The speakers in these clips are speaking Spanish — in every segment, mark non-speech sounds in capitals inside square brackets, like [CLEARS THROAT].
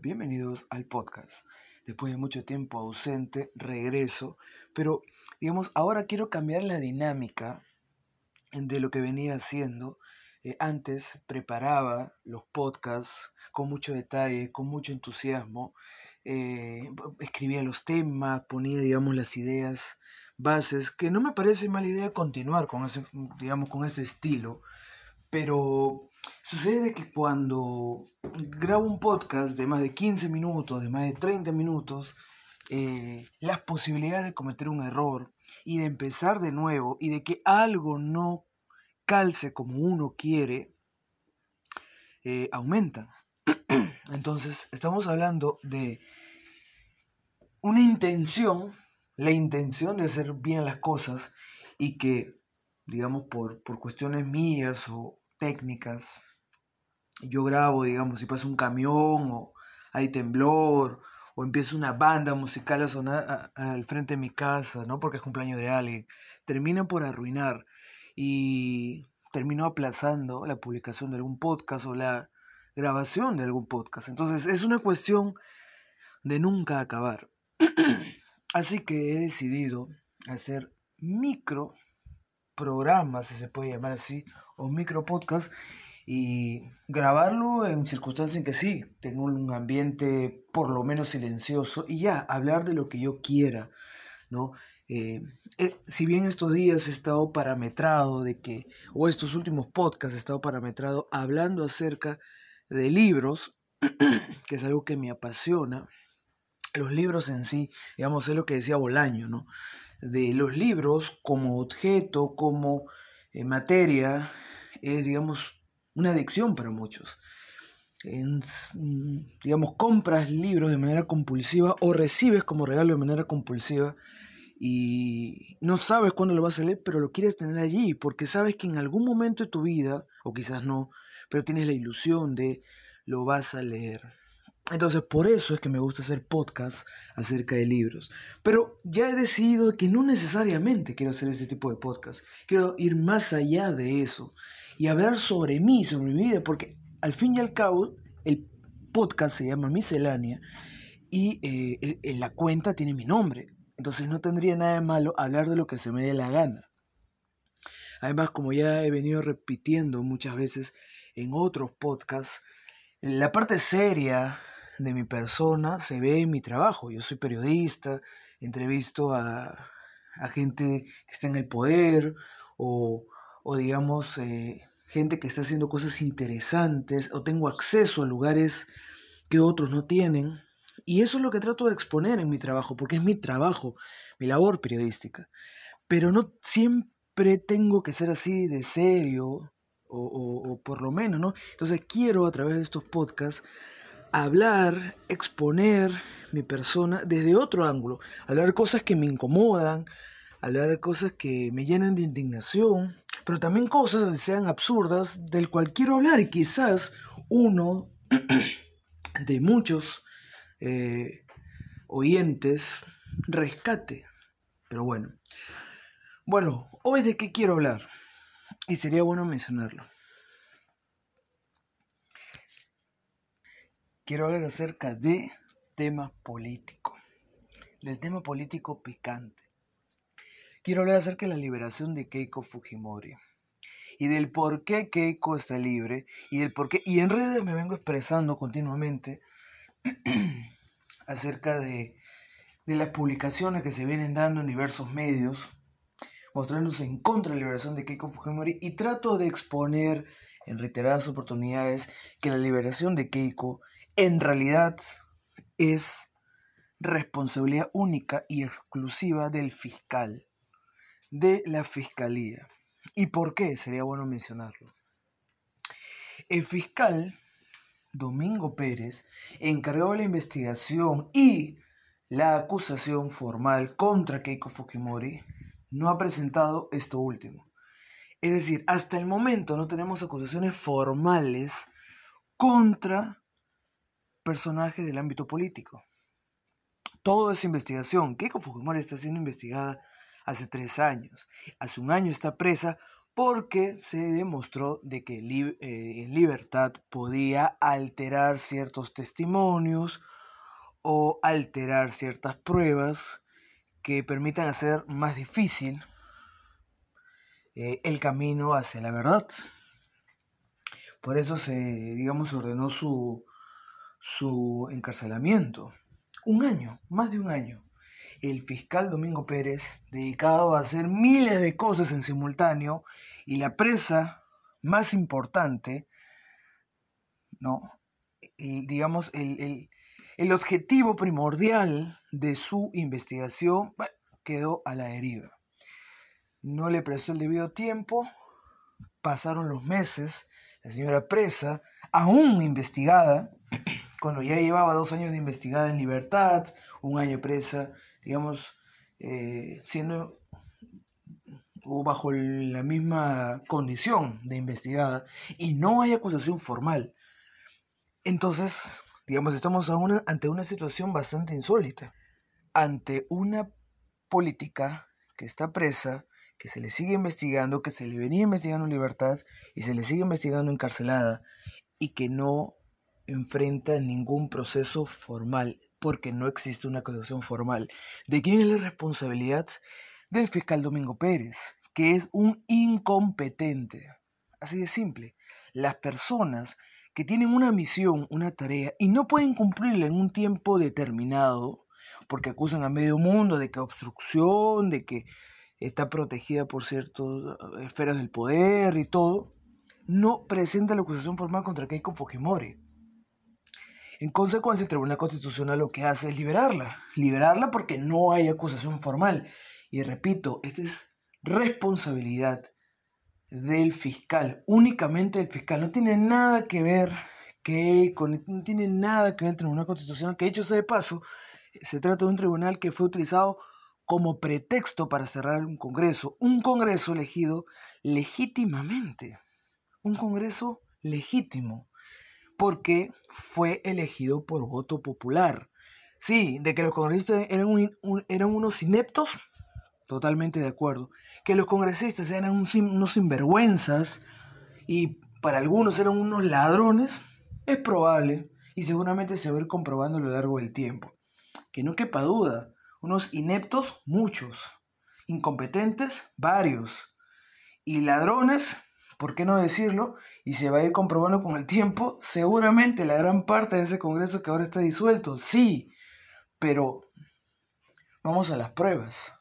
bienvenidos al podcast. Después de mucho tiempo ausente, regreso, pero digamos, ahora quiero cambiar la dinámica de lo que venía haciendo. Eh, antes preparaba los podcasts con mucho detalle, con mucho entusiasmo, eh, escribía los temas, ponía, digamos, las ideas bases, que no me parece mala idea continuar con ese, digamos, con ese estilo, pero Sucede que cuando grabo un podcast de más de 15 minutos, de más de 30 minutos, eh, las posibilidades de cometer un error y de empezar de nuevo y de que algo no calce como uno quiere, eh, aumentan. [CLEARS THROAT] Entonces, estamos hablando de una intención, la intención de hacer bien las cosas y que, digamos, por, por cuestiones mías o técnicas, yo grabo, digamos, si pasa un camión o hay temblor o empieza una banda musical a sonar al frente de mi casa, ¿no? Porque es cumpleaños de alguien, termina por arruinar y termino aplazando la publicación de algún podcast o la grabación de algún podcast. Entonces es una cuestión de nunca acabar. [CLEARS THROAT] Así que he decidido hacer micro programas, si se puede llamar así, o micro podcast y grabarlo en circunstancias en que sí, tengo un ambiente por lo menos silencioso y ya, hablar de lo que yo quiera, ¿no? Eh, eh, si bien estos días he estado parametrado de que, o estos últimos podcasts he estado parametrado hablando acerca de libros, [CLEARS THROAT] que es algo que me apasiona, los libros en sí, digamos, es lo que decía Bolaño, ¿no? De los libros como objeto, como eh, materia, es, digamos, una adicción para muchos. digamos, compras libros de manera compulsiva o recibes como regalo de manera compulsiva y no sabes cuándo lo vas a leer, pero lo quieres tener allí porque sabes que en algún momento de tu vida, o quizás no, pero tienes la ilusión de lo vas a leer. Entonces, por eso es que me gusta hacer podcasts acerca de libros. Pero ya he decidido que no necesariamente quiero hacer este tipo de podcast. Quiero ir más allá de eso y hablar sobre mí, sobre mi vida, porque al fin y al cabo el podcast se llama Miscelánea y eh, en la cuenta tiene mi nombre. Entonces no tendría nada de malo hablar de lo que se me dé la gana. Además, como ya he venido repitiendo muchas veces en otros podcasts, la parte seria de mi persona se ve en mi trabajo. Yo soy periodista, entrevisto a, a gente que está en el poder o, o digamos, eh, gente que está haciendo cosas interesantes, o tengo acceso a lugares que otros no tienen. Y eso es lo que trato de exponer en mi trabajo, porque es mi trabajo, mi labor periodística. Pero no siempre tengo que ser así de serio, o, o por lo menos, ¿no? Entonces quiero a través de estos podcasts hablar, exponer mi persona desde otro ángulo, hablar cosas que me incomodan, hablar cosas que me llenan de indignación, pero también cosas que sean absurdas del cual quiero hablar y quizás uno [CLEARS THROAT] de muchos eh, oyentes rescate. Pero bueno. Bueno, hoy de qué quiero hablar. Y sería bueno mencionarlo. Quiero hablar acerca de tema político. Del tema político picante quiero hablar acerca de la liberación de Keiko Fujimori y del por qué Keiko está libre y del por qué, y en redes me vengo expresando continuamente [CLEARS THROAT] acerca de, de las publicaciones que se vienen dando en diversos medios mostrándose en contra de la liberación de Keiko Fujimori y trato de exponer en reiteradas oportunidades que la liberación de Keiko en realidad es responsabilidad única y exclusiva del fiscal de la Fiscalía. ¿Y por qué? Sería bueno mencionarlo. El fiscal Domingo Pérez, encargado de la investigación y la acusación formal contra Keiko Fujimori, no ha presentado esto último. Es decir, hasta el momento no tenemos acusaciones formales contra personajes del ámbito político. Todo es investigación. Keiko Fujimori está siendo investigada hace tres años. Hace un año está presa porque se demostró de que eh, en libertad podía alterar ciertos testimonios o alterar ciertas pruebas que permitan hacer más difícil eh, el camino hacia la verdad. Por eso se, digamos, ordenó su, su encarcelamiento. Un año, más de un año. El fiscal Domingo Pérez, dedicado a hacer miles de cosas en simultáneo, y la presa más importante, ¿no? digamos, el, el, objetivo primordial de su investigación quedó a la deriva. No le prestó el debido tiempo, pasaron los meses, la señora presa, aún investigada, cuando ya llevaba dos años de investigada en libertad, un año presa, digamos, eh, siendo bajo la misma condición de investigada y no hay acusación formal. Entonces, digamos, estamos ante una situación bastante insólita, ante una política que está presa, que se le sigue investigando, que se le venía investigando en libertad y se le sigue investigando encarcelada y que no enfrenta ningún proceso formal porque no existe una acusación formal. ¿De quién es la responsabilidad? Del fiscal Domingo Pérez, que es un incompetente. Así de simple. Las personas que tienen una misión, una tarea, y no pueden cumplirla en un tiempo determinado, porque acusan a medio mundo de que obstrucción, de que está protegida por ciertas eh, esferas del poder y todo, no presenta la acusación formal contra Keiko Fujimori. En consecuencia, el Tribunal Constitucional lo que hace es liberarla. Liberarla porque no hay acusación formal. Y repito, esta es responsabilidad del fiscal, únicamente del fiscal. No tiene nada que ver que no tiene nada que ver el Tribunal Constitucional, que hecho sea de paso, se trata de un tribunal que fue utilizado como pretexto para cerrar un Congreso, un Congreso elegido legítimamente, un Congreso legítimo, porque fue elegido por voto popular. Sí, de que los congresistas eran, eran unos ineptos, totalmente de acuerdo. Que los congresistas eran unos sinvergüenzas y para algunos eran unos ladrones, es probable y seguramente se va a ir comprobando a lo largo del tiempo. Que no quepa duda, unos ineptos, muchos. Incompetentes, varios. Y ladrones, ¿por qué no decirlo? Y se va a ir comprobando con el tiempo, seguramente la gran parte de ese Congreso que ahora está disuelto, sí, pero vamos a las pruebas.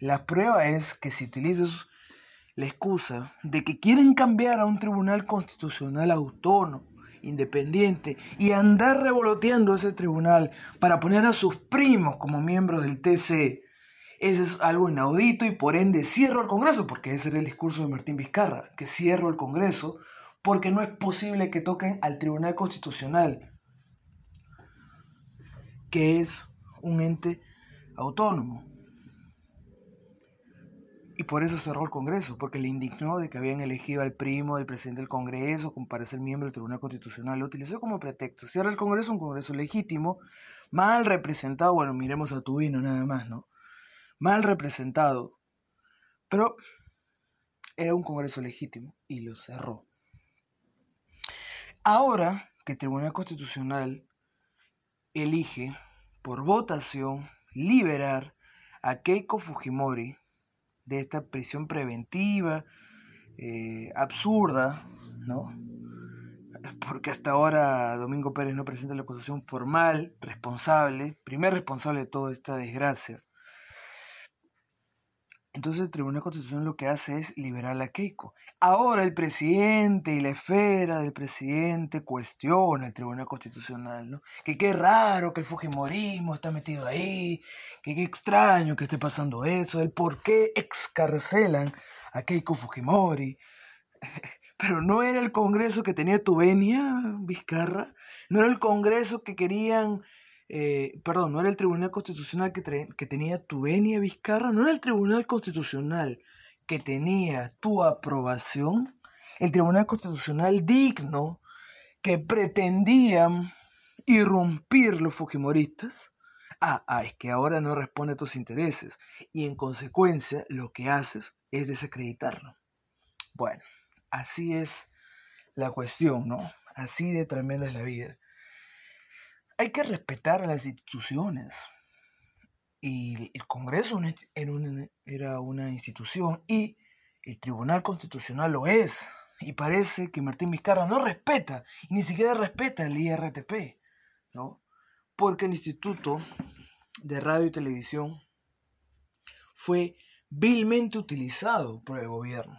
La prueba es que si utilizas la excusa de que quieren cambiar a un tribunal constitucional autónomo, independiente, y andar revoloteando ese tribunal para poner a sus primos como miembros del TC, eso es algo inaudito y por ende cierro el Congreso, porque ese era el discurso de Martín Vizcarra, que cierro el Congreso porque no es posible que toquen al Tribunal Constitucional, que es un ente autónomo. Y por eso cerró el Congreso, porque le indignó de que habían elegido al primo del presidente del Congreso para ser miembro del Tribunal Constitucional. Lo utilizó como pretexto. Cierra el Congreso, un Congreso legítimo, mal representado. Bueno, miremos a tu vino nada más, ¿no? Mal representado, pero era un Congreso legítimo y lo cerró. Ahora que el Tribunal Constitucional elige por votación liberar a Keiko Fujimori de esta prisión preventiva eh, absurda, ¿no? Porque hasta ahora Domingo Pérez no presenta la acusación formal, responsable, primer responsable de toda esta desgracia. Entonces el Tribunal Constitucional lo que hace es liberar a Keiko. Ahora el presidente y la esfera del presidente cuestiona el Tribunal Constitucional, ¿no? Que qué raro que el Fujimorismo está metido ahí, que qué extraño que esté pasando eso, el por qué excarcelan a Keiko Fujimori. [LAUGHS] Pero no era el Congreso que tenía Tubenia, Vizcarra, no era el Congreso que querían eh, perdón, no era el Tribunal Constitucional que, tenía tu venia Vizcarra, no era el Tribunal Constitucional que tenía tu aprobación, el Tribunal Constitucional digno que pretendían irrumpir los fujimoristas, Ah, ah, es que ahora no responde a tus intereses y en consecuencia lo que haces es desacreditarlo. Bueno, así es la cuestión, ¿no? Así de tremenda es la vida. Hay que respetar a las instituciones. Y el Congreso era una institución y el Tribunal Constitucional lo es. Y parece que Martín Vizcarra no respeta, y ni siquiera respeta el IRTP, ¿no? Porque el Instituto de Radio y Televisión fue vilmente utilizado por el gobierno.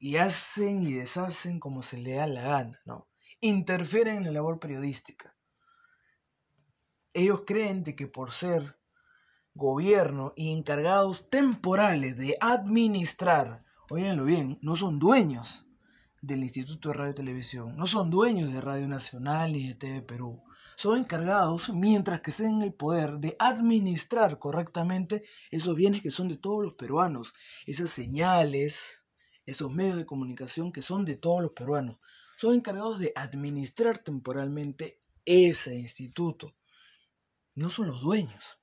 Y hacen y deshacen como se le da la gana, ¿no? Interfieren en la labor periodística. Ellos creen de que por ser gobierno y encargados temporales de administrar, oiganlo bien, no son dueños del Instituto de Radio y Televisión, no son dueños de Radio Nacional ni de TV Perú, son encargados, mientras que estén en el poder, de administrar correctamente esos bienes que son de todos los peruanos, esas señales, esos medios de comunicación que son de todos los peruanos. Son encargados de administrar temporalmente ese instituto. No son los dueños.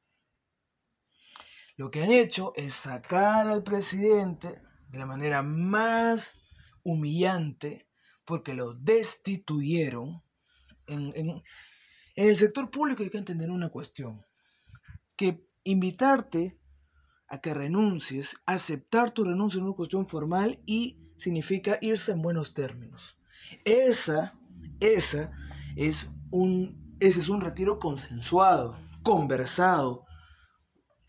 Lo que han hecho es sacar al presidente de la manera más humillante porque lo destituyeron en, el sector público hay que entender una cuestión, que invitarte a que renuncies, aceptar tu renuncia en una cuestión formal y significa irse en buenos términos. Esa, esa es un, ese es un retiro consensuado, conversado,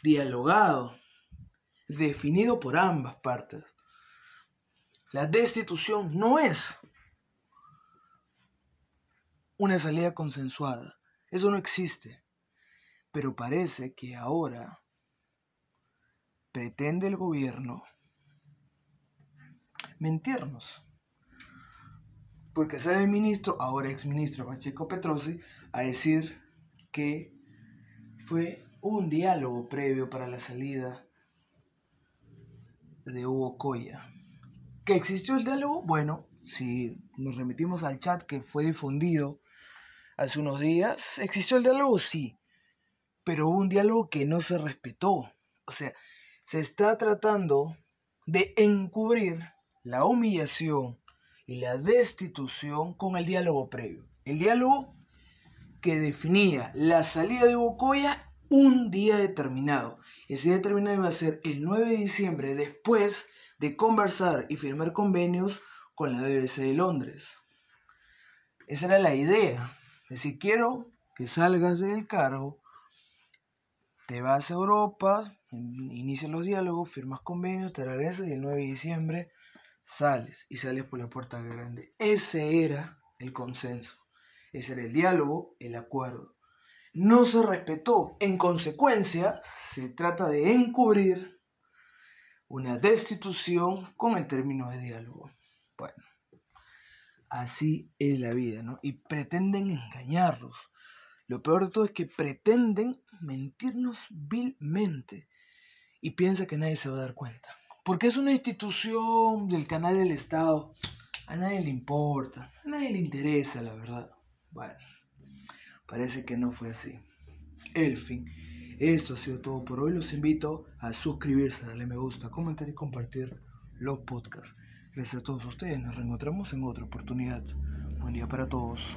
dialogado, definido por ambas partes. La destitución no es una salida consensuada. Eso no existe. Pero parece que ahora pretende el gobierno mentirnos. Porque sale el ministro, ahora exministro Pacheco Petrosi, a decir que fue un diálogo previo para la salida de Hugo Coya. ¿Que existió el diálogo? Bueno, si nos remitimos al chat que fue difundido hace unos días. ¿Existió el diálogo? Sí, pero un diálogo que no se respetó. O sea, se está tratando de encubrir la humillación y la destitución con el diálogo previo. El diálogo que definía la salida de Bocoya un día determinado. Ese día determinado iba a ser el 9 de diciembre después de conversar y firmar convenios con la BBC de Londres. Esa era la idea. Si quiero que salgas del cargo, te vas a Europa, inicias los diálogos, firmas convenios, te regresas y el 9 de diciembre sales y sales por la puerta grande. Ese era el consenso, ese era el diálogo, el acuerdo. No se respetó. En consecuencia, se trata de encubrir una destitución con el término de diálogo. Bueno. Así es la vida, ¿no? Y pretenden engañarlos. Lo peor de todo es que pretenden mentirnos vilmente y piensa que nadie se va a dar cuenta. Porque es una institución del canal del Estado. A nadie le importa, a nadie le interesa, la verdad. Bueno, parece que no fue así. El fin. Esto ha sido todo por hoy. Los invito a suscribirse, darle me gusta, comentar y compartir los podcasts. Gracias a todos ustedes. Nos reencontramos en otra oportunidad. Buen día para todos.